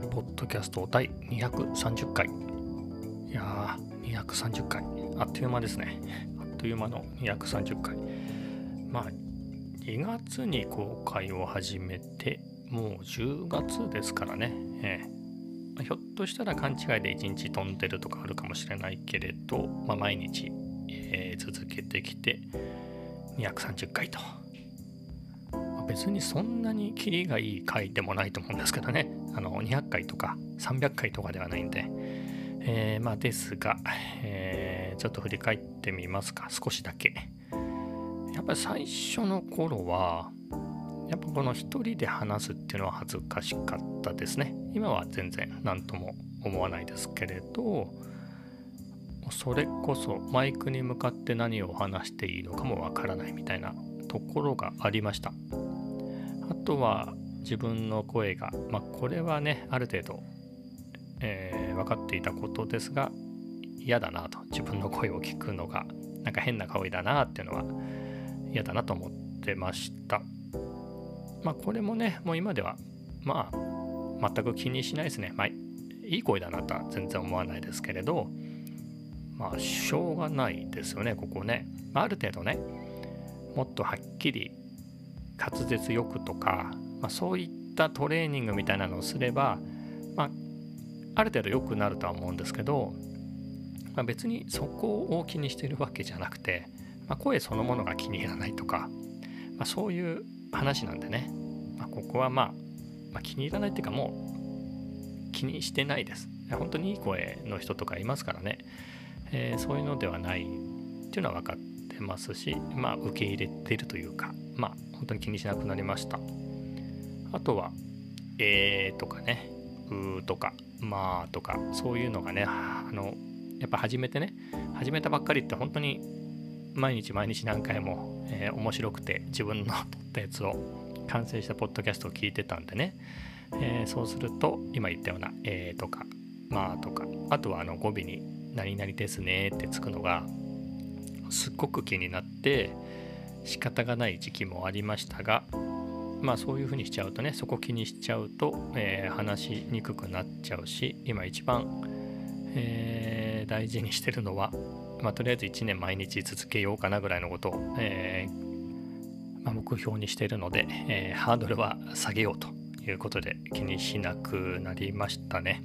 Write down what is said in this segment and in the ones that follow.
ジポッドキャスト第230回。いやー230回。あっという間ですね。あっという間の230回。まあ2月に公開を始めてもう10月ですからね、えー、ひょっとしたら勘違いで1日飛んでるとかあるかもしれないけれど、まあ、毎日、えー、続けてきて230回と。別にそんなにキリがいい回でもないと思うんですけどね。あの200回とか300回とかではないんで、えー、まあですが、えー、ちょっと振り返ってみますか。少しだけ。やっぱり最初の頃はやっぱこの一人で話すっていうのは恥ずかしかったですね。今は全然何とも思わないですけれどそれこそマイクに向かって何を話していいのかもわからないみたいなところがありました。あとは自分の声が、まあ、これはねある程度、えー、分かっていたことですが嫌だなと。自分の声を聞くのがなんか変な香りだなっていうのは嫌だなと思ってました。まあこれもねもう今ではまあ全く気にしないですね。まあいい声だなとは全然思わないですけれどまあしょうがないですよねここね、まあ、ある程度ねもっとはっきり滑舌よくとか、まあ、そういったトレーニングみたいなのをすれば、まあ、ある程度良くなるとは思うんですけど、まあ、別にそこを気にしてるわけじゃなくて、まあ、声そのものが気に入らないとか、まあ、そういう話なんでね、まあ、ここはまあ、まあ、気に入らないっていうかもう気にしてないです。本当にいい声の人とかいますからね、えー、そういうのではないっていうのは分かってますし、まあ、受け入れてるというか、まあ、本当に気にしなくなりました。あとは、えーとかね、うーとか、まあとか、そういうのがね、あの、やっぱ始めてね、始めたばっかりって本当に毎日毎日何回も、えー、面白くて自分の撮ったやつを完成したポッドキャストを聞いてたんでね、えー、そうすると今言ったような「えー」とか「まあ」とかあとはあの語尾に「何々ですね」ってつくのがすっごく気になって仕方がない時期もありましたがまあそういうふうにしちゃうとねそこ気にしちゃうと、えー、話しにくくなっちゃうし今一番、えー、大事にしてるのは、まあ、とりあえず1年毎日続けようかなぐらいのことを、えー、まあ、目標にしてるので、えハードルは下げようということで気にしなくなりましたね。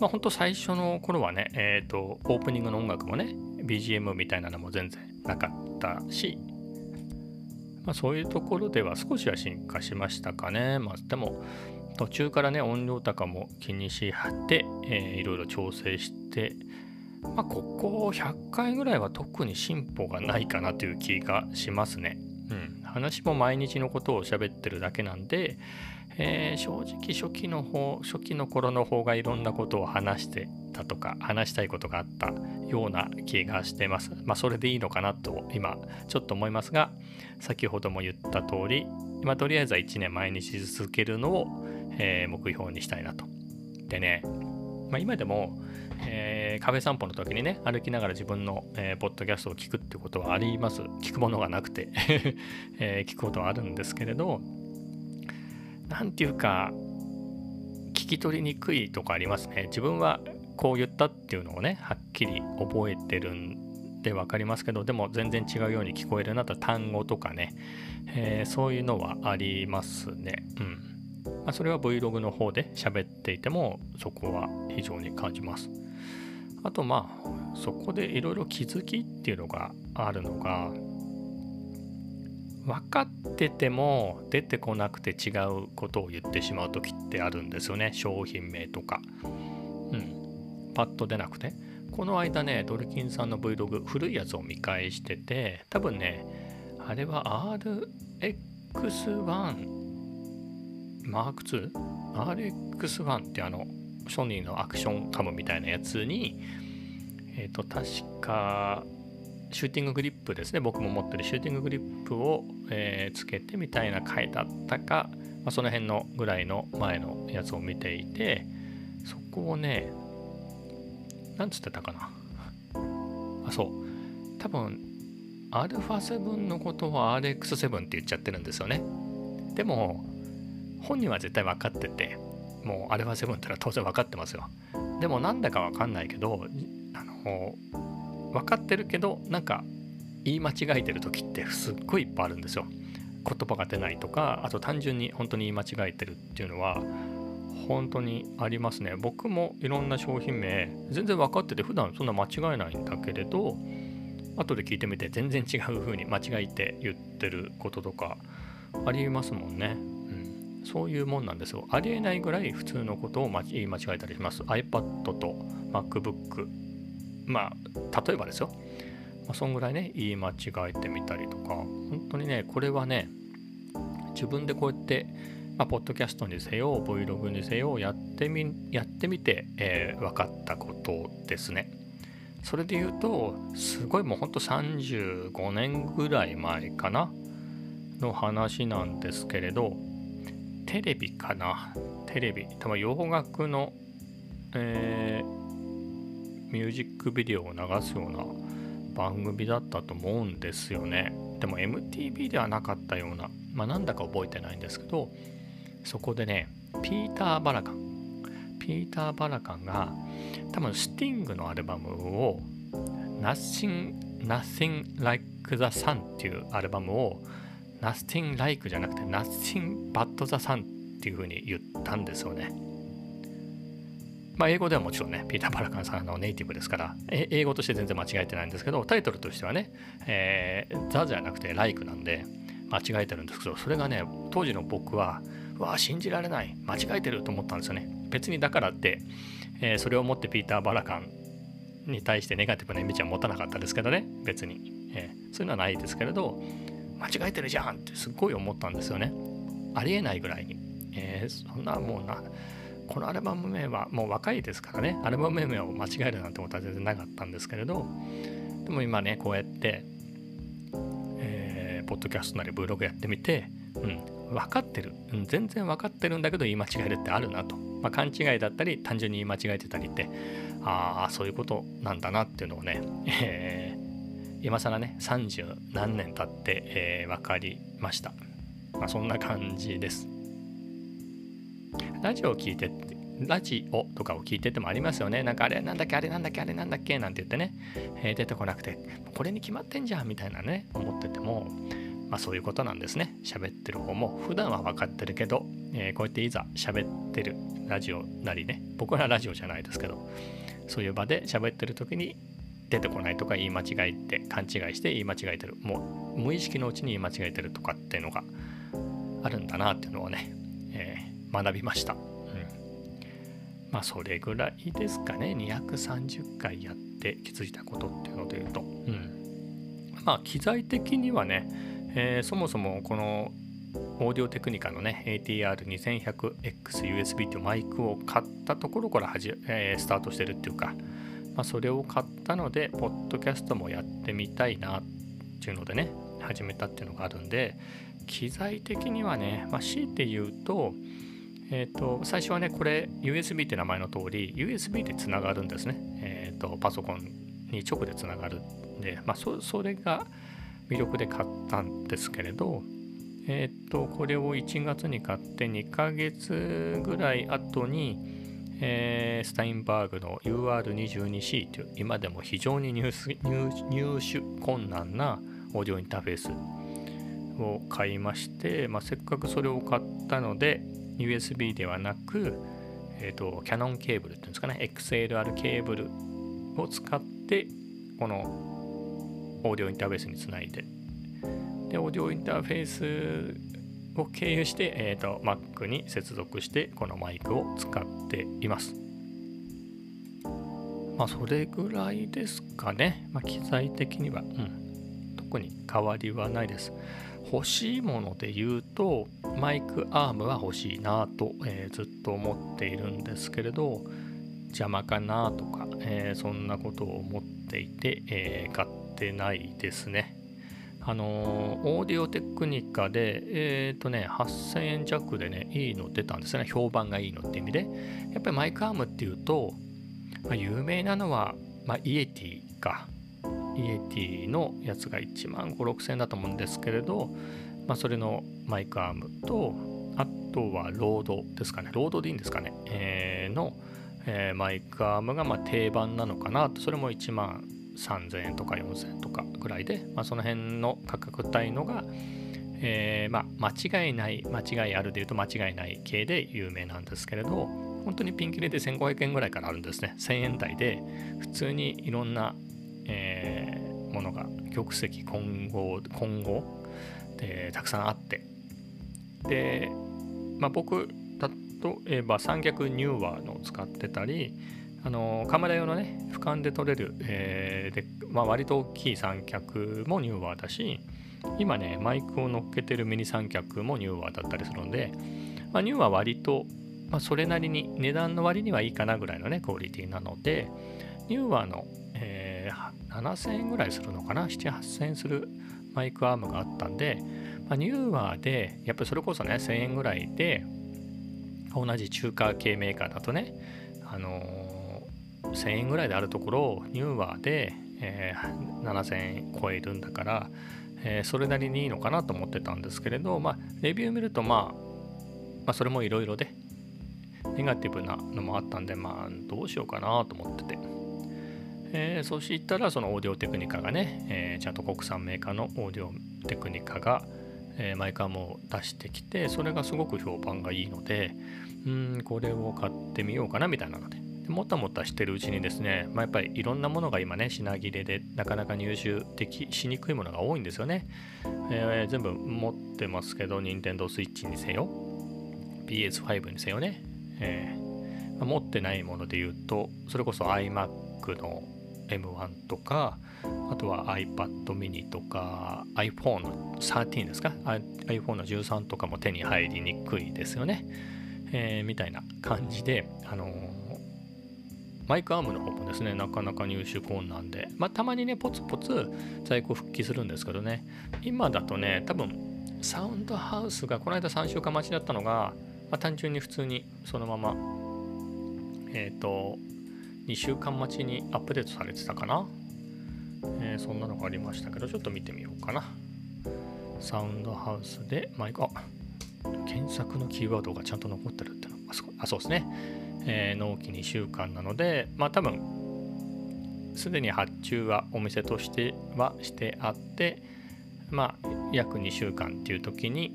まあ本当最初の頃はね、えっ、と、オープニングの音楽もね、BGM みたいなのも全然なかったし、まあ、そういうところでは少しは進化しましたかね。まあ、でも途中からね音量高も気にしはって、えー、いろいろ調整して、まあ、ここ100回ぐらいは特に進歩がないかなという気がしますね。うん、話も毎日のことを喋ってるだけなんで、えー、正直初期の方初期の頃の方がいろんなことを話してたとか話したいことがあったような気がしてます。まあそれでいいのかなと今ちょっと思いますが先ほども言った通り今とりあえずは1年毎日続けるのを、えー、目標にしたいなと。でね、まあ、今でも、えー、カフェ散歩の時にね歩きながら自分の、えー、ポッドキャストを聞くってことはあります聞くものがなくて、えー、聞くことはあるんですけれど何て言うか聞き取りにくいとかありますね。自分はこう言ったっていうのをねはっきり覚えてるんで分かりますけどでも全然違うように聞こえるなと単語とかね、えー、そういうのはありますね。うん。まあ、それは Vlog の方で喋っていてもそこは非常に感じます。あとまあそこでいろいろ気づきっていうのがあるのが分かってても出てこなくて違うことを言ってしまう時ってあるんですよね。商品名とか。うん。パッと出なくて。この間ねドルキンさんの Vlog 古いやつを見返してて多分ねあれは RX1 マーク 2?RX1 ってあのソニーのアクションカムみたいなやつにえっ、ー、と確かシューティンググリップですね。僕も持ってるシューティンググリップを、えー、つけてみたいな回だったか、まあ、その辺のぐらいの前のやつを見ていてそこをねなんつってたかな。あそう。多分 α7 のことは RX7 って言っちゃってるんですよね。でも本人は絶対分かっててもうあれはセブンってのは当然分かってますよ。でもなんだか分かんないけどあの分かってるけどなんか言い間違えてる時ってすっごいいっぱいあるんですよ。言葉が出ないとかあと単純に本当に言い間違えてるっていうのは本当にありますね。僕もいろんな商品名全然分かってて普段そんな間違えないんだけれど後で聞いてみて全然違う風に間違えて言ってることとかありますもんね、うん、そういうもんなんですよ。ありえないぐらい普通のことを言い間違えたりします。iPad と MacBook まあ例えばですよ、まあ、そんぐらいね言い間違えてみたりとか。本当にねこれはね自分でこうやってまあ、ポッドキャストにせよ、Vlog にせよ、やってみ、やってみて、えー、分かったことですね。それで言うと、すごいもうほんと35年ぐらい前かなの話なんですけれど、テレビかな。テレビ、多分洋楽の、えー、ミュージックビデオを流すような番組だったと思うんですよね。でも MTV ではなかったような、まあなんだか覚えてないんですけど、そこでねピーター・バラカンピーター・バラカンが多分スティングのアルバムを Nothing, Nothing Like the Sun っていうアルバムを Nothing Like じゃなくて Nothing But the Sun っていう風に言ったんですよね。まあ、英語ではもちろんね、ピーター・バラカンさんのネイティブですから、英語として全然間違えてないんですけど、タイトルとしてはね、えー、ザじゃなくて Like なんで間違えてるんですけど、それがね、当時の僕はうわ信じられない間違えてると思ったんですよね。別にだからって、えー、それをもってピーター・バラカンに対してネガティブなイメージは持たなかったですけどね別に、えー、そういうのはないですけれど間違えてるじゃんってすっごい思ったんですよね。ありえないぐらいに、えー、そんなもうなこのアルバム名はもう若いですからね。アルバム名を間違えるなんてことは全然なかったんですけれど。でも今ねこうやって、えー、ポッドキャストなり Vlog やってみて、うん、分かってる、うん、全然分かってるんだけど言い間違えるってあるなと、まあ、勘違いだったり単純に言い間違えてたりってああそういうことなんだなっていうのをね、えー、今更ね30何年経って、えー、分かりました、まあ、そんな感じです。ラジオを聞いてってラジオとかを聞いててもありますよね。なんかあれなんだっけあれなんだっけあれなんだっけなんて言ってね、えー、出てこなくて、これに決まってんじゃんみたいなね、思ってても、まあ、そういうことなんですね。喋ってる方も。普段は分かってるけど、えー、こうやっていざ喋ってるラジオなりね。僕はラジオじゃないですけどそういう場で喋ってる時に出てこないとか言い間違えて勘違いして言い間違えてる。もう無意識のうちに言い間違えてるとかっていうのがあるんだなっていうのをね、学びました、うん、まあそれぐらいですかね。230回やって気づいたことっていうので言うと、うん、まあ機材的にはねえー、そもそもこのオーディオテクニカのね ATR2100XUSB というマイクを買ったところからはじ、えー、スタートしてるっていうか、まあ、それを買ったのでポッドキャストもやってみたいなっていうのでね始めたっていうのがあるんで機材的にはね、まあ、強いて言うと,、えーと、最初はねこれ USB って名前の通り USB でつながるんですね、えーと、パソコンに直でつながるんで、まあ、そそれが魅力で買ったんですけれど、えっ、と、これを1月に買って2ヶ月ぐらい後に、えー、スタインバーグの UR22C という今でも非常に入手困難なオーディオインターフェースを買いまして、まあ、せっかくそれを買ったので USB ではなく、えーと、キャノンケーブルっていうんですかね XLR ケーブルを使ってこのオーディオインターフェースにつないで、で、オーディオインターフェースを経由して、えーと、Mac に接続して、このマイクを使っています。まあ、それぐらいですかね。まあ、機材的には、うん、特に変わりはないです。欲しいもので言うと、マイクアームは欲しいなと、えー、ずっと思っているんですけれど、邪魔かなとか、えー、そんなことを思っていて、えー、買ってないですね。あのオーディオテクニカで、えっ、ー、とね、8000円弱でね、いいの出たんですね。評判がいいのって意味で。やっぱりマイクアームっていうと、まあ、有名なのは、まあ、イエティか。イエティのやつが1万5、6000円だと思うんですけれど、まあ、それのマイクアームと、あとはロードですかね。ロードでいいんですかね、えー、の、えー、マイクアームがま定番なのかなと。それも1万3000円とか4000円とかぐらいで、まあ、その辺の価格帯のが、えー、まあ、間違いない間違いあるでいうと間違いない系で有名なんですけれど本当にピンキリで1500円ぐらいからあるんですね。1000円台で普通にいろんな、えー、ものが玉石混合混合でたくさんあって。で、まあ、僕例えば三脚ニューワーのを使ってたりあのカメラ用のね俯瞰で撮れる、えー、でまあ、割と大きい三脚もニューワーだし今ねマイクを乗っけてるミニ三脚もニューワーだったりするので、まあ、ニューワー割と、まあ、それなりに値段の割にはいいかなぐらいのねクオリティなのでニューワーの、えー、7000円ぐらいするのかな？78000円するマイクアームがあったんで、まあ、ニューワーでやっぱりそれこそね1000円ぐらいで同じ中華系メーカーだとねあのー、1000円ぐらいであるところをニューワーで、えー、7000円超えるんだからえー、それなりにいいのかなと思ってたんですけれど、まあ、レビュー見ると、まあ、まあ、それもいろいろで、ネガティブなのもあったんで、まあ、どうしようかなと思ってて。えー、そしたら、そのオーディオテクニカがね、えー、ちゃんと国産メーカーのオーディオテクニカが、えー、マイカーも出してきて、それがすごく評判がいいので、うん、これを買ってみようかなみたいなので、でもたもたしてるうちにですね、まあ、やっぱりいろんなものが今ね品切れでなかなか入手できしにくいものが多いんですよね、えー、全部持ってますけど Nintendo Switch にせよ PS5 にせよね、えーま、持ってないもので言うとそれこそ iMac の M1 とかあとは iPad mini とか iPhone の13ですか？iPhone の13とかも手に入りにくいですよね、えー、みたいな感じであのーマイクアームの方もですね、なかなか入手困難で、まあ、たまにね、ポツポツ在庫復帰するんですけどね、今だとね、多分サウンドハウスがこの間3週間待ちだったのが、まあ、単純に普通にそのまま、えっ、ー、と、2週間待ちにアップデートされてたかな、えー、そんなのがありましたけど、ちょっと見てみようかな。サウンドハウスでマイク、あ検索のキーワードがちゃんと残ってるってのああそうですね。えー、納期2週間なので、まあ多分、すでに発注はお店としてはしてあって、まあ約2週間っていう時に、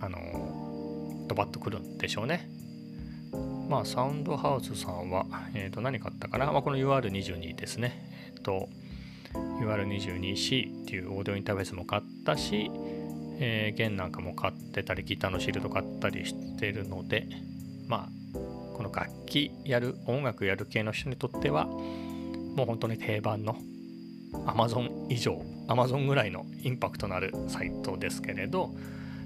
あの、ドバッとくるんでしょうね。まあサウンドハウスさんは、えー、と何買ったかな、まあ、この UR22 ですね。え、ー、と UR22C っていうオーディオインターフェースも買ったし、えー、弦なんかも買ってたりギターのシールド買ったりしてるのでまあこの楽器やる音楽やる系の人にとってはもう本当に定番の Amazon 以上 Amazon ぐらいのインパクトのあるサイトですけれど、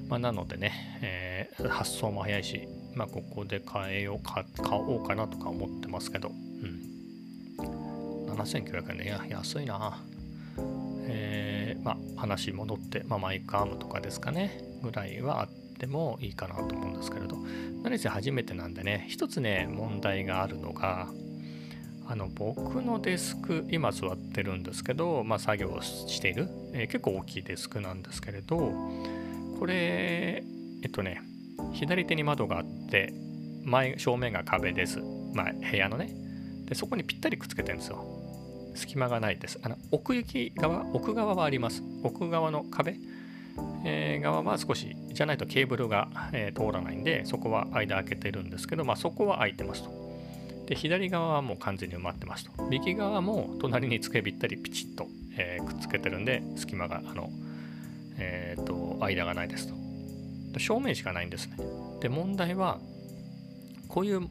まあ、なのでね、えー、発送も早いし、まあ、ここで買えようか買おうかなとか思ってますけど、うん、7900円ね。安いな。えー、まあ話戻って、まあ、マイクアームとかですかね。ぐらいはあってってもいいかなと思うんですけれど。何せ初めてなんでね一つね問題があるのがあの僕のデスク今座ってるんですけど、まあ、作業している、えー、結構大きいデスクなんですけれどこれえっとね左手に窓があって前正面が壁です、まあ、部屋のねでそこにぴったりくっつけてるんですよ隙間がないですあの奥行き側奥側はあります奥側の壁えー、側は少しじゃないとケーブルが、えー、通らないんでそこは間開けてるんですけど、まあ、そこは開いてますと。で左側はもう完全に埋まってますと。右側も隣につけびったりピチッと、えー、くっつけてるんで隙間があの、えーと、間がないですと。正面しかないんですね。で問題はこういう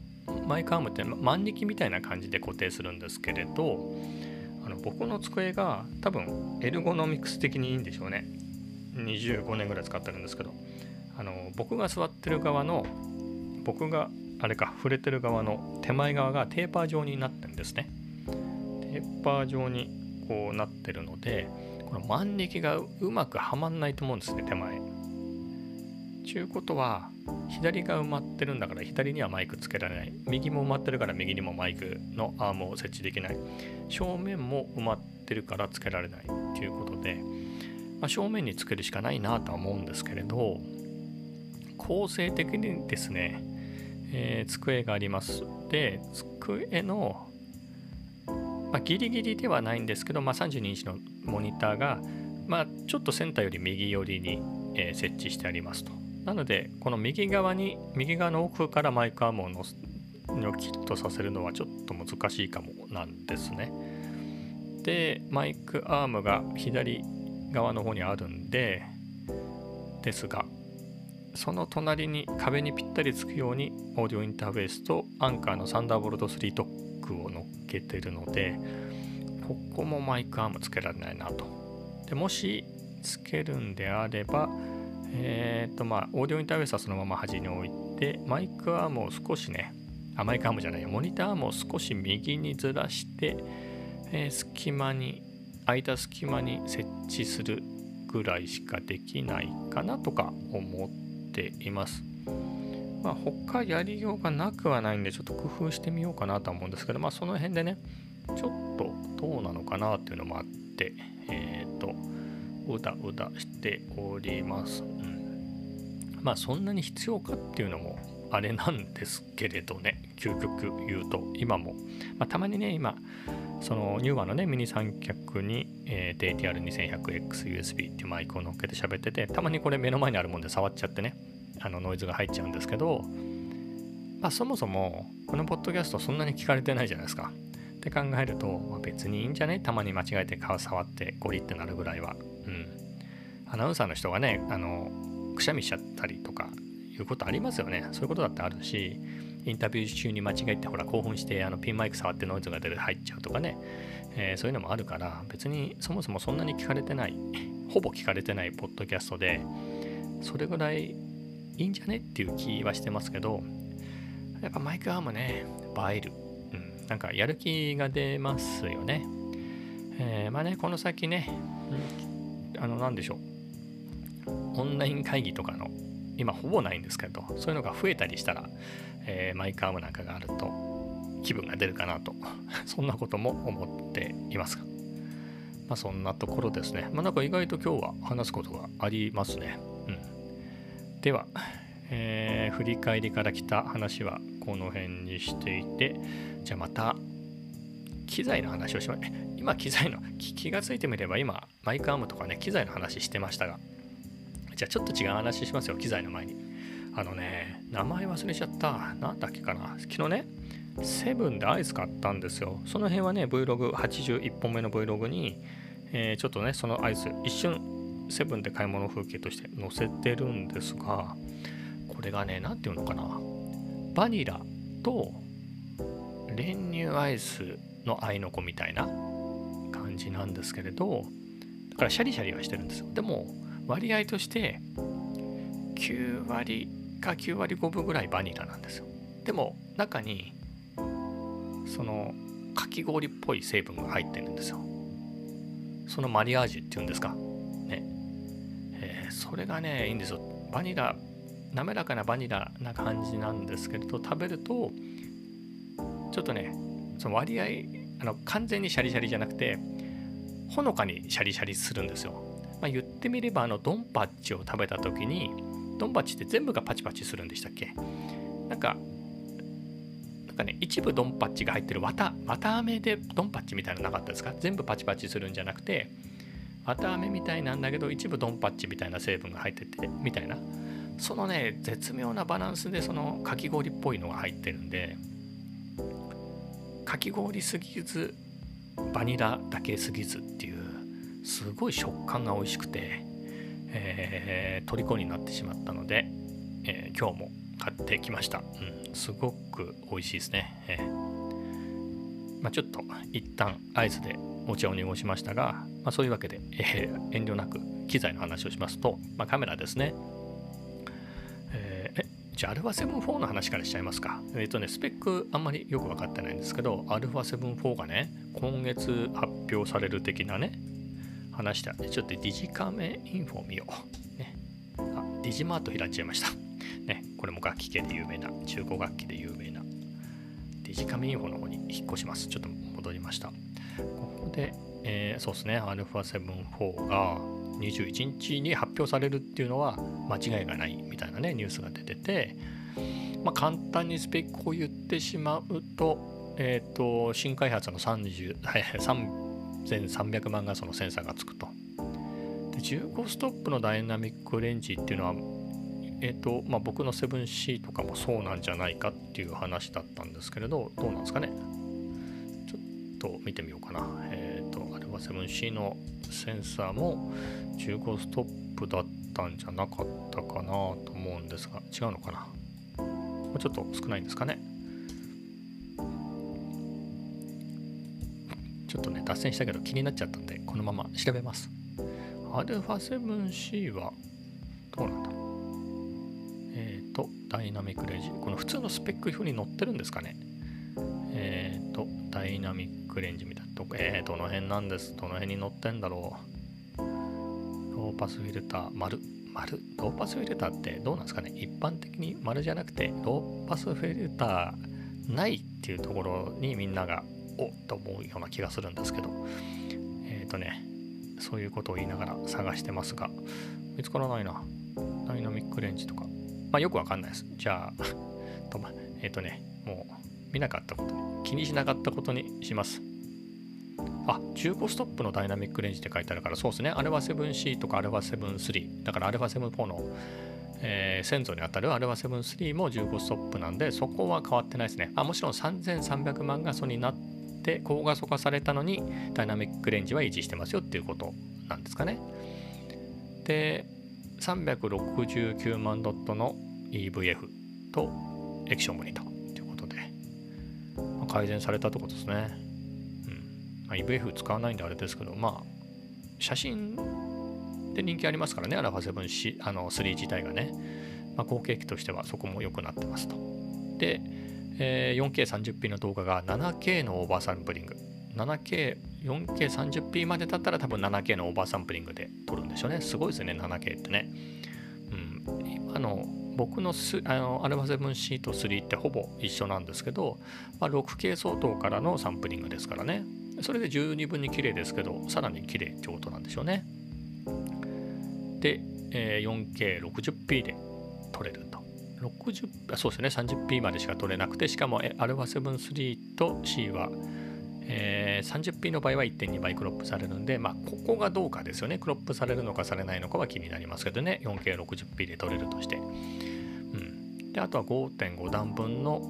マイクアームって万力みたいな感じで固定するんですけれどあの僕の机が多分エルゴノミクス的にいいんでしょうね。25年ぐらい使ってるんですけどあの僕が座ってる側の僕があれか触れてる側の手前側がテーパー状になってるんですねテーパー状にこうなってるのでこの万力がうまくはまんないと思うんですね手前ちゅうことは左が埋まってるんだから左にはマイクつけられない。右も埋まってるから右にもマイクのアームを設置できない。正面も埋まってるからつけられない。ということでまあ、正面につけるしかないなとは思うんですけれど構成的にですね、えー、机があります。で机の、まあ、ギリギリではないんですけど、まあ、32インチのモニターが、まあ、ちょっとセンターより右寄りに、えー、設置してありますと。なのでこの右側に右側の奥からマイクアームをのニョキッとさせるのはちょっと難しいかもなんですね。でマイクアームが左側の方にあるんでですがその隣に壁にぴったりつくようにオーディオインターフェースとアンカーのサンダーボルト3ドックを乗っけてるのでここもマイクアームつけられないなと。でもしつけるんであればえっ、ー、とまあオーディオインターフェースはそのまま端に置いてマイクアームを少しねあマイクアームじゃないモニターアームを少し右にずらして、えー、隙間に空いた隙間に設置するぐらいしかできないかなとか思っています。まあ、他やりようがなくはないんでちょっと工夫してみようかなと思うんですけど、まあ、その辺でねちょっとどうなのかなっていうのもあってえっ、ー、とうだうだしております。うん、まあそんなに必要かっていうのもあれなんですけれどね。究極言うと今も、まあ、たまにね今そのニューワのねミニ三脚に、えー、DTR2100XUSB っていうマイクを乗っけて喋っててたまにこれ目の前にあるもんで触っちゃってねあのノイズが入っちゃうんですけど、まあ、そもそもこのポッドキャストそんなに聞かれてないじゃないですか。って考えると、まあ、別にいいんじゃね？たまに間違えて顔触ってゴリってなるぐらいは。アナウンサーの人がねあのくしゃみしちゃったりとかいうことありますよね。そういうことだってあるしインタビュー中に間違えてほら興奮してあのピンマイク触ってノイズが出て入っちゃうとかね、えー、そういうのもあるから別にそもそもそんなに聞かれてないほぼ聞かれてないポッドキャストでそれぐらいいいんじゃねっていう気はしてますけどやっぱマイクアームね映える、うん、なんかやる気が出ますよね、えー、まあねこの先ね、あの何でしょう。オンライン会議とかの今ほぼないんですけどそういうのが増えたりしたら、えー、マイクアームなんかがあると気分が出るかなと そんなことも思っています。がまあそんなところですね。まあなんか意外と今日は話すことがありますね。うん。では、えー、振り返りから来た話はこの辺にしていてじゃあまた機材の話をしま今機材の気がついてみれば今マイクアームとかね機材の話してましたがじゃあちょっと違う話しますよ、機材の前に。あのね、名前忘れちゃった。なんだっけかな。昨日ね、セブンでアイス買ったんですよ。その辺はね、Vlog81 本目の Vlog に、えー、ちょっとね、そのアイス、一瞬セブンで買い物風景として載せてるんですが、これがね、何て言うのかな。バニラと練乳アイスの合いの子みたいな感じなんですけれど、だからシャリシャリはしてるんですよ。でも、割合として9割か9割5分ぐらいバニラなんですよ。でも中にそのかき氷っぽい成分が入ってるんですよ。そのマリアージュっていうんですか。ね。えー、それがねいいんですよ。バニラ滑らかなバニラな感じなんですけれど食べるとちょっとねその割合あの完全にシャリシャリじゃなくてほのかにシャリシャリするんですよ。まあ、言ってみればあのドンパッチを食べた時にドンパッチって全部がパチパチするんでしたっけ？なんかなんかね一部ドンパッチが入ってる綿綿飴でドンパッチみたいなのなかったですか？全部パチパチするんじゃなくて綿飴みたいなんだけど一部ドンパッチみたいな成分が入っててみたいな。そのね絶妙なバランスでそのかき氷っぽいのが入ってるんでかき氷すぎずバニラだけすぎずっていうすごい食感が美味しくて、えー、虜になってしまったので、えー、今日も買ってきました、うん、すごく美味しいですね、えー、まあ、ちょっと一旦アイスでお茶を濁しましたが、まあ、そういうわけで、えー、遠慮なく機材の話をしますと、まあ、カメラですね、えー、じゃあ α7-4 の話からしちゃいますか。えっ、ー、とね、スペックあんまりよく分かってないんですけど、α7-4 がね、今月発表される的なね、話したんで、ちょっとディジカメインフォを見よう。ね、あ、ディジマート開いちゃいました。ね、これも楽器系で有名な、中古楽器で有名な、ディジカメインフォの方に引っ越します。ちょっと戻りました。ここで、えー、そうですね α7-4 が21日に発表されるっていうのは間違いがないみたいなねニュースが出てて、まあ、簡単にスペックを言ってしまうと,、えーと、新開発の30 3300万画素のセンサーがつくと。で15ストップのダイナミックレンジっていうのはえーとまあ、僕の 7C とかもそうなんじゃないかっていう話だったんですけれどどうなんですかね。ちょっと見てみようかな。えっ、ー、とあれは 7C のセンサーも15ストップだったんじゃなかったかなと思うんですが違うのかな。ちょっと少ないんですかね。ちょっとね脱線したけど気になっちゃったんでこのまま調べます。α7C はどうなんだ？えっとダイナミックレンジこの普通のスペック表に載ってるんですかね？えっ、ー、とダイナミックレンジみたいなとこえー、どの辺なんです？どの辺に載ってんだろう？ローパスフィルター丸。丸？ローパスフィルターってどうなんですかね？一般的に丸じゃなくてローパスフィルターないっていうところにみんながおっと思うような気がするんですけどえっ、ー、とねそういうことを言いながら探してますが見つからないなダイナミックレンジとかまあ、よくわかんないです。じゃあ、とえっ、ー、とね、もう見なかったことに、気にしなかったことにします。あ、15ストップのダイナミックレンジって書いてあるから、そうですね。あれは 7C とかあれは7.3。だからあれは7.4の、えー、先祖にあたるあれは7.3も15ストップなんで、そこは変わってないですね。あもちろん3300万画素になって高画素化されたのに、ダイナミックレンジは維持してますよっていうことなんですかね。で、369万ドットの EVF と液晶モニターということで、まあ、改善されたってことですね。うんまあ、EVF 使わないんであれですけど、まあ、写真で人気ありますからね、アラファ 7C あの3自体がね。まあ、後継機としてはそこも良くなってますと。で、えー、4K30p の動画が 7K のオーバーサンプリング。7K、4K30p までだったら多分 7K のオーバーサンプリングで撮るんでしょうね。すごいですね、7K ってね。うん、今の僕のスあの α7C と3ってほぼ一緒なんですけど、まあ、6K 相当からのサンプリングですからね。それで十二分に綺麗ですけど、さらに綺麗ってことなんでしょうね。で、えー、4K60p で撮れる。60そうですね 30p までしか撮れなくてしかも α7-3 と C はえー、30p の場合は1.2倍クロップされるんで、まあ、ここがどうかですよね。クロップされるのかされないのかは気になりますけどね。4K60p で撮れるとして。うん、であとは5.5段分の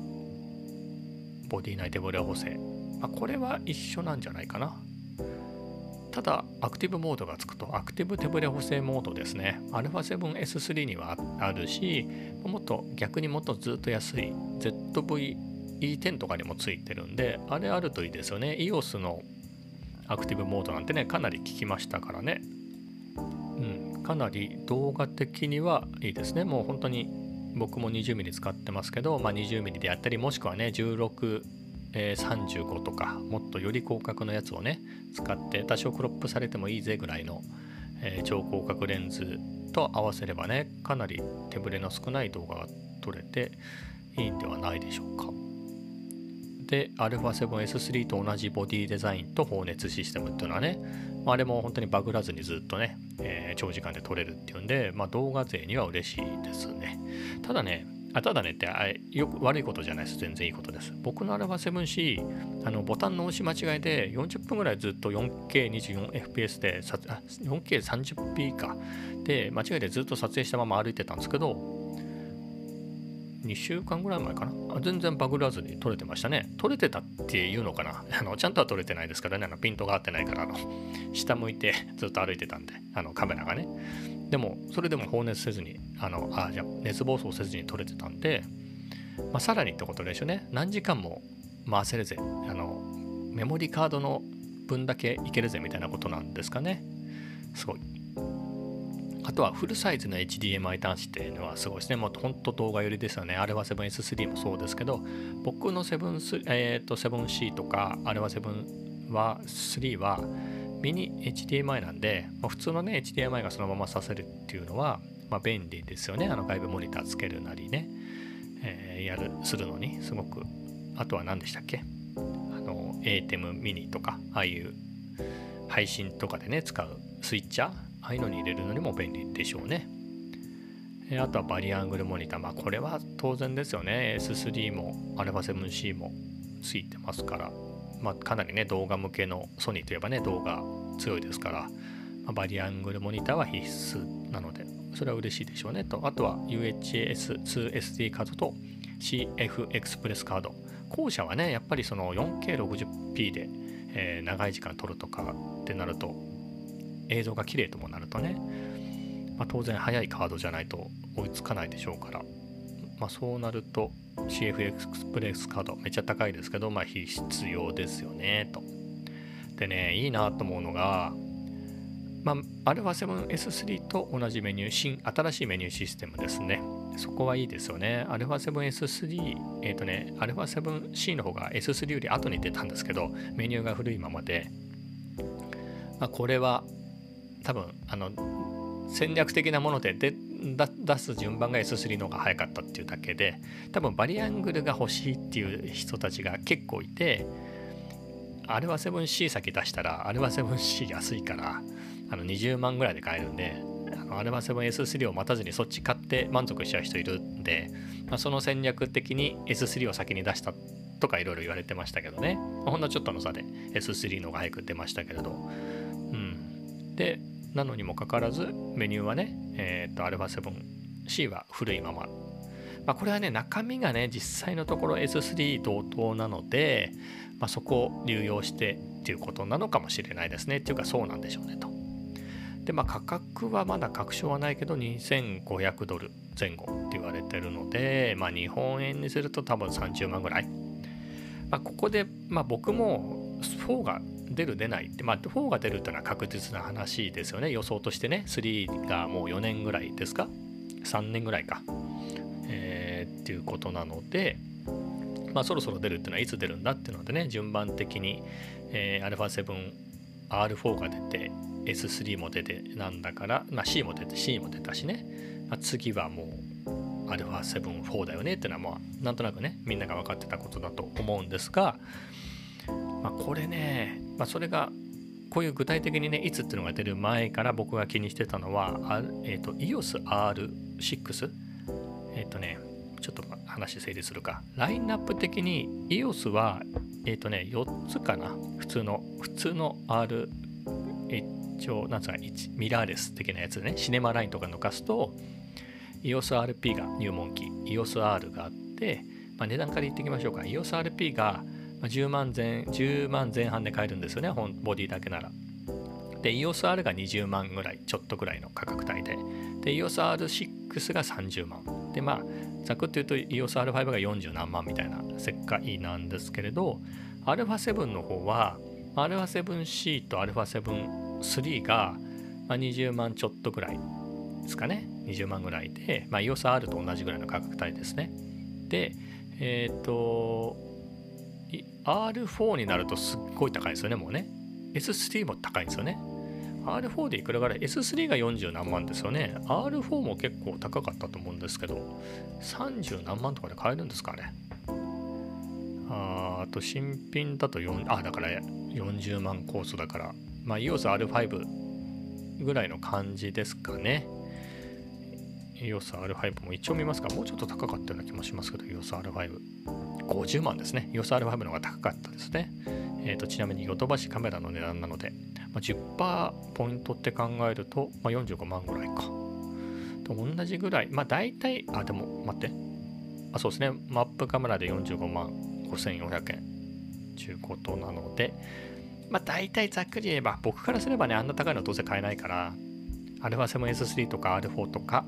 ボディ内手ブレ補正。まあ、これは一緒なんじゃないかな。ただ、アクティブモードがつくと、アクティブ手ブレ補正モードですね。α7S3 にはあるし、もっと逆にもっとずっと安い ZV E10 とかにもついてるんで、あれあるといいですよね。EOS のアクティブモードなんてね、かなり効きましたからね。うん、かなり動画的にはいいですね。もう本当に僕も 20mm 使ってますけど、まあ、20mm であったり、もしくはね、16、えー、35とか、もっとより広角のやつをね、使って多少クロップされてもいいぜぐらいの、えー、超広角レンズと合わせればね、かなり手ぶれの少ない動画が撮れていいんではないでしょうか。で α7S3 と同じボディデザインと放熱システムっていうのはね、あ、あれも本当にバグらずにずっとね、えー、長時間で撮れるっていうんで、まあ、動画勢には嬉しいですねただねあただねってあよく悪いことじゃないです。全然いいことです。僕の α7C あのボタンの押し間違いで40分ぐらいずっと 4K24fps で 4K30p か。で間違いでずっと撮影したまま歩いてたんですけど2週間ぐらい前かな？全然バグらずに撮れてましたね。撮れてたっていうのかな？あのちゃんとは撮れてないですからね。あのピントが合ってないからあの下向いてずっと歩いてたんであのカメラがね。でもそれでも放熱せずにあのあじゃ熱暴走せずに撮れてたんで、まあ、さらにってことでしょうね何時間も回せるぜあのメモリカードの分だけいけるぜみたいなことなんですかねすごいあとはフルサイズの HDMI 端子っていうのはすごいですね。もう本当動画寄りですよね。あれは 7S3 もそうですけど、僕の 7C、えー、と 7C とか、あれは7は3はミニ HDMI なんで、まあ、普通のね、HDMI がそのままさせるっていうのは、まあ、便利ですよね。あの外部モニターつけるなりね、えー、やる、するのに。すごく。あとは何でしたっけ？あの、ATEM ミニとかああいう配信とかでね使うスイッチャー？ああいうのに入れるのにも便利でしょうね。あとはバリアングルモニター。まあこれは当然ですよね。S3 も α7C もついてますから。まあ、かなりね動画向けのソニーといえばね動画強いですから、まあ、バリアングルモニターは必須なのでそれは嬉しいでしょうねと。あとは UHS2SD カードと CF エクスプレスカード。後者はねやっぱりその 4K60p で、えー、長い時間撮るとかってなると映像が綺麗ともなるとね、まあ、当然速いカードじゃないと追いつかないでしょうから、まあ、そうなると CF エクスプレスカードめっちゃ高いですけど、まあ、必要ですよねと。でねいいなと思うのがまあ、α7S3 と同じメニュー、新、新しいメニューシステムですね。そこはいいですよね。α7S3、えっ、ー、とね、α7C の方が S3 より後に出たんですけど、メニューが古いままで、まあ、これは多分、あの、戦略的なものでで 出す順番が S3 の方が早かったっていうだけで、多分バリアングルが欲しいっていう人たちが結構いて、あれは 7C 先出したら、あれは 7C 安いから、あの20万ぐらいで買えるんで、アルバ 7S3 を待たずにそっち買って満足しちゃう人いるんで、まあ、その戦略的に S3 を先に出したとかいろいろ言われてましたけどね、ほんのちょっとの差で S3 の方が早く出ましたけれど、うん。で、なのにもかかわらずメニューはね、えっ、ー、と、アルファ 7C は古いまま。まあ、これはね、中身がね、実際のところ S3 同等なので、まあ、そこを流用してっていうことなのかもしれないですね。っていうかそうなんでしょうねと。で、まあ、価格はまだ確証はないけど2500ドル前後って言われてるので、まあ、日本円にすると多分30万ぐらい。まあ、ここで、まあ、僕も4が出る出ないって、まあ、4が出るっていうのは確実な話ですよね。予想としてね。3がもう4年ぐらいですか？3年ぐらいか、えー、っていうことなので、まあ、そろそろ出るっていうのはいつ出るんだっていうのでね順番的に、えー、α7R4 が出て S3 も出てなんだから、まあ、C も出て C も出たしね、まあ、次はもう α7-4 だよねっていうのはまあなんとなくねみんなが分かってたことだと思うんですが、まあ、これね、まあ、それがこういう具体的にねいつっていうのが出る前から僕が気にしてたのは、えーと、EOSR6 えっ、ー、とねちょっと話整理するか。ラインナップ的に EOS はえっ、ー、とね4つかな？普通の普通の R 一応なんつうかミラーレス的なやつね。シネマラインとか抜かすと EOSRP が入門機 EOSR があって、まあ、値段から言っていきましょうか。EOSRP が10万前10万前半で買えるんですよねボディだけならで EOSR が20万ぐらいちょっとぐらいの価格帯でで EOSR6 が30万でまあざくって言うと EOSR5 が40何万みたいなせっかいなんですけれど α7 の方は α7C と α7-3 が、まあ、20万ちょっとぐらいですかね20万ぐらいで、まあ、EOSR と同じぐらいの価格帯ですねでえっ、ー、と R4 になるとすっごい高いですよねもうね S3 も高いんですよね R4 でいくらぐらい ?S3 が40何万ですよね。R4 も結構高かったと思うんですけど、30何万とかで買えるんですかね。ああと新品だと4、あ、だから40万コースだから、まあ EOSR5 ぐらいの感じですかね。EOSR5 も一応見ますかもうちょっと高かったような気もしますけど、EOSR5。50万ですね。EOSR5 の方が高かったですね。えーと、ちなみにヨドバシカメラの値段なので、まあ、10%ポイントって考えると、まあ、45万ぐらいか。と同じぐらい、まあ大体、あ、でも待って。あ、そうですね。マップカメラで45万5400円ということなので、まあ大体ざっくり言えば、僕からすればね、あんな高いのどうせ買えないから、α7S3 とか R4 とか、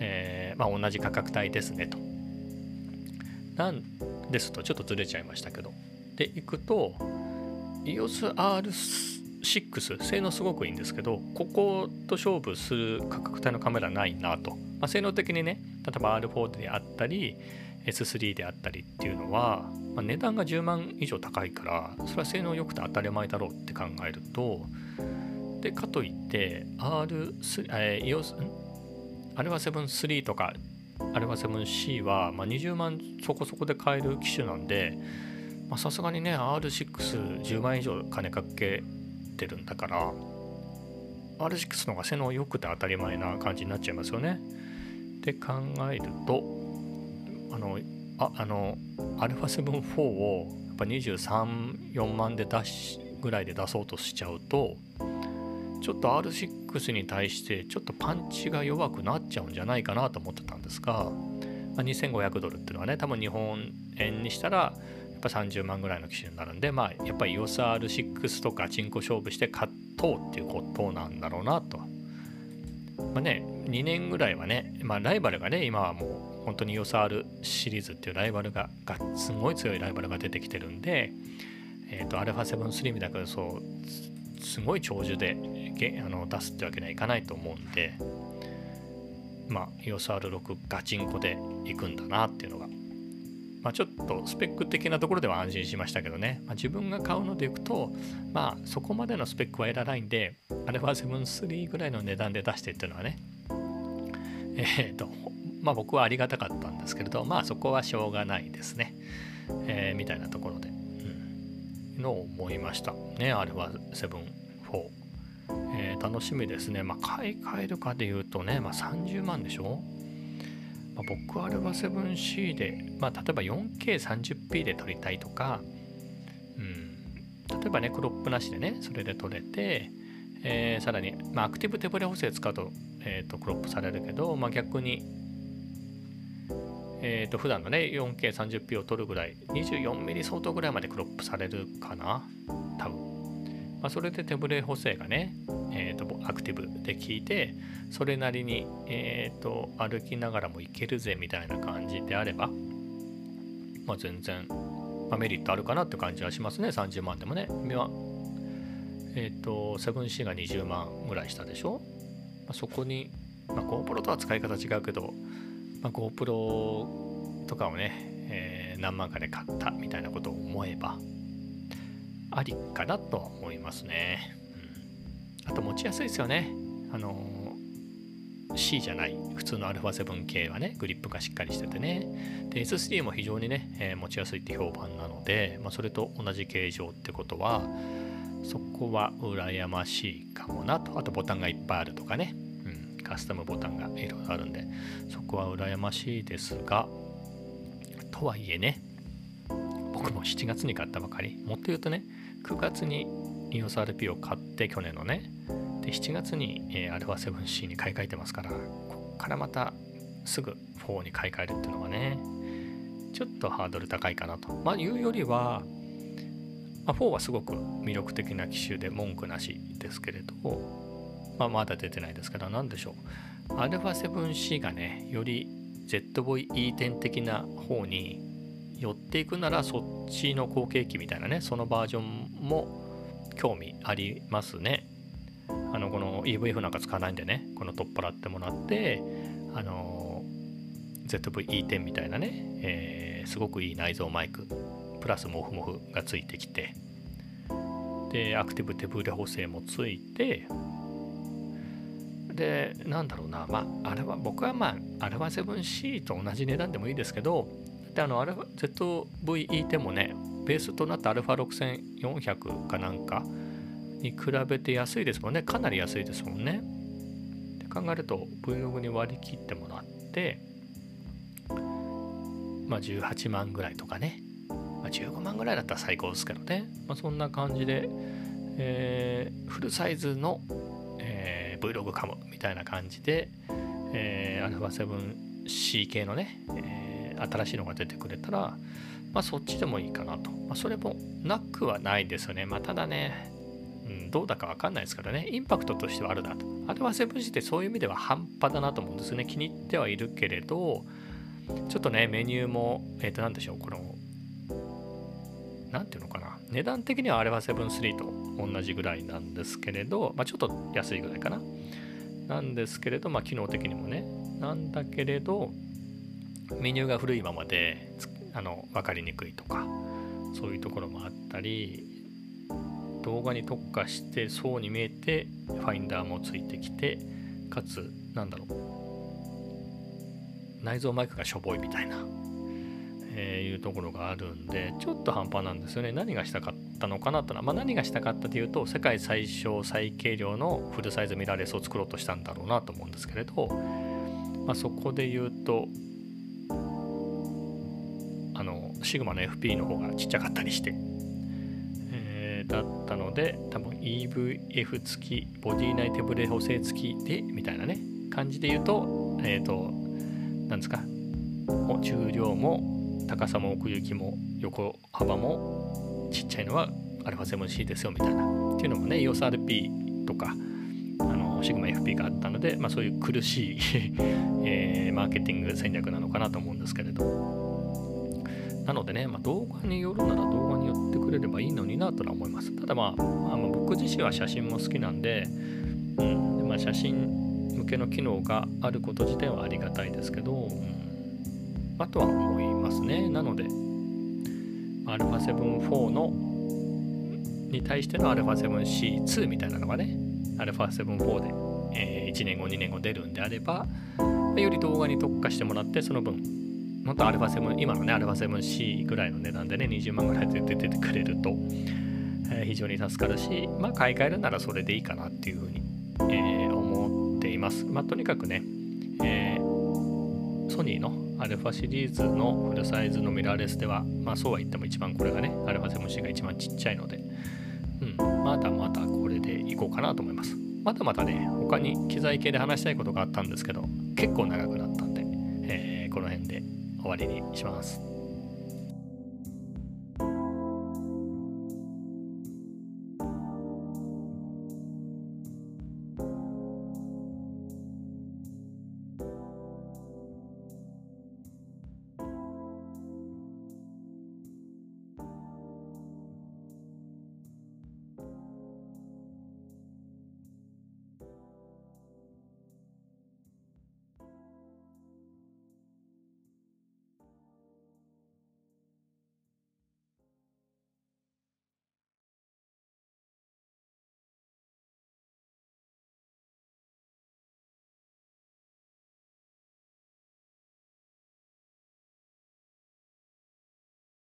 えー、まあ同じ価格帯ですねと。なんですと、ちょっとずれちゃいましたけど。で、いくと、EOSR6 性能すごくいいんですけどここと勝負する価格帯のカメラないなと、まあ、性能的にね例えば R4 であったり S3 であったりっていうのは、まあ、値段が10万以上高いからそれは性能良くて当たり前だろうって考えるとでかといって R3、えー、EOS あれは7-3とかあれは 7C は、まあ、20万そこそこで買える機種なんでさすがにね R610 万以上金かけてるんだから R6 の方が性能良くて当たり前な感じになっちゃいますよね。で考えるとあのああの α7-4 をやっぱ234万で出しぐらいで出そうとしちゃうとちょっと R6 に対してちょっとパンチが弱くなっちゃうんじゃないかなと思ってたんですが、まあ、2500ドルっていうのはね多分日本円にしたらやっぱ30万ぐらいの機種になるんでまあやっぱり EOSR6 とかチンコ勝負して勝とうっていうことなんだろうなと。まあね2年ぐらいはね、まあ、ライバルがね今はもう本当に EOSR シリーズっていうライバルががすごい強いライバルが出てきてるんでえーと、α7 スリムだからそうすごい長寿であの出すってわけにはいかないと思うんでまあ EOSR6 ガチンコでいくんだなっていうのが。まあ、ちょっとスペック的なところでは安心しましたけどね、まあ、自分が買うのでいくと、まあ、そこまでのスペックはいらないんで、α7-3 ぐらいの値段で出してっていうのはね、えっ、ー、と、まあ僕はありがたかったんですけれど、まあそこはしょうがないですね、えー、みたいなところで。うん。のを思いました。ね α7-4、えー、楽しみですね。まあ買い替えるかで言うとね、まあ、30万でしょ、まあ、僕 α7C で、まあ、例えば 4K30p で撮りたいとか、うん、例えばねクロップなしでねそれで撮れてえー、さらに、まあ、アクティブ手ブレ補正使うと,、えーとクロップされるけど、まあ、逆にえー、と普段のね 4K30p を撮るぐらい 24mm 相当ぐらいまでクロップされるかな？多分、まあ、それで手ブレ補正がね、えー、とアクティブで効いてそれなりに、えー、と歩きながらもいけるぜみたいな感じであれば、まあ、全然、まあ、メリットあるかなって感じはしますね。30万でもね。えっ、ー、と 7C が20万ぐらいしたでしょ、まあ、そこに、まあ、GoPro とは使い方違うけどまあ、GoPro とかをね、えー、何万かで買ったみたいなことを思えばありかなと思いますね、うん、あと持ちやすいですよね。あの C じゃない。普通の α7 系はねグリップがしっかりしててね。で S3 も非常にね、えー、持ちやすいって評判なので、まあ、それと同じ形状ってことはそこは羨ましいかもなと。あとボタンがいっぱいあるとかね。うん。カスタムボタンがいろいろあるんでそこは羨ましいですがとはいえね僕も7月に買ったばかり。もっと言うとね9月に EOSRP を買って去年のね。で7月に、えー、α7C に買い替えてますからこっからまたすぐ4に買い替えるっていうのはねちょっとハードル高いかなと。まあいうよりは、まあ、4はすごく魅力的な機種で文句なしですけれどまあ、まだ出てないですけど何でしょう。α7C がねより ZVE10 的な方に寄っていくならそっちの後継機みたいなねそのバージョンも興味ありますね。あのこの EVF なんか使わないんでね。この取っ払ってもらってあの ZVE10 みたいなね、えー、すごくいい内蔵マイク。プラスモフモフがついてきて。でアクティブ手ブレ補正もついて。でなんだろうな。まああれは僕はまあ α7C と同じ値段でもいいですけど。であの ZVE10 もねベースとなった α6400 かなんかに比べて安いですもんね。かなり安いですもんね。で考えると Vlog に割り切ってもらってまあ18万ぐらいとかね、まあ、15万ぐらいだったら最高ですけどね、まあ、そんな感じで、えー、フルサイズのえ Vlog かもみたいな感じで、えー、α7C 系のね、えー、新しいのが出てくれたら、まあ、そっちでもいいかなと。まあ、それもなくはないですよね。まあ、ただね、うん、どうだかわかんないですからね、インパクトとしてはあるなと。α7C ってそういう意味では半端だなと思うんですね。気に入ってはいるけれど、ちょっとね、メニューも、えっ、ー、と、なんでしょう、この、なんていうのかな。値段的には α7-3 と同じぐらいなんですけれど、まあ、ちょっと安いぐらいかな。なんですけれど、まあ、機能的にもね。なんだけれど、メニューが古いままであの分かりにくいとか、そういうところもあったり、動画に特化してそうに見えて、ファインダーもついてきて、かつ、なんだろう、内蔵マイクがしょぼいみたいな、えー、いうところがあるんでちょっと半端なんですよね。何がしたかったのかなとは、まあ、何がしたかったというと世界最小最軽量のフルサイズミラーレスを作ろうとしたんだろうなと思うんですけれど、まあ、そこで言うとシグマの FP の方がちっちゃかったりして、えー、だったので多分 EVF 付きボディ内手ブレ補正付きでみたいなね感じで言うとえっ、ー、と何ですか重量も高さも奥行きも横幅もちっちゃいのは α7C ですよみたいな。っていうのもね EOSRP とかあのシグマ FP があったので、まあ、そういう苦しい えー、マーケティング戦略なのかなと思うんですけれど。なのでね、まあ、動画によるなら動画に寄ってくれればいいのになとは思いますただまあ、まあ、僕自身は写真も好きなんで、うんでまあ、写真向けの機能があること自体はありがたいですけど、うんあとは思いますね。なので、α7-4 のに対しての α7C2 みたいなのがね、α7-4 で、えー、1年後、2年後出るんであれば、より動画に特化してもらって、その分、 本当 α7、今のね、α7C ぐらいの値段でね、20万ぐらいで出てくれると、えー、非常に助かるし、まあ、買い替えるならそれでいいかなっていうふうに、えー、思っています。まあ、とにかくね、えー、ソニーのアルファシリーズのフルサイズのミラーレスでは、まあそうは言っても一番これがね、アルファ 7C が一番ちっちゃいので、うん、まだまだこれでいこうかなと思います。まだまだね、他に機材系で話したいことがあったんですけど、結構長くなったんで、えー、この辺で終わりにします。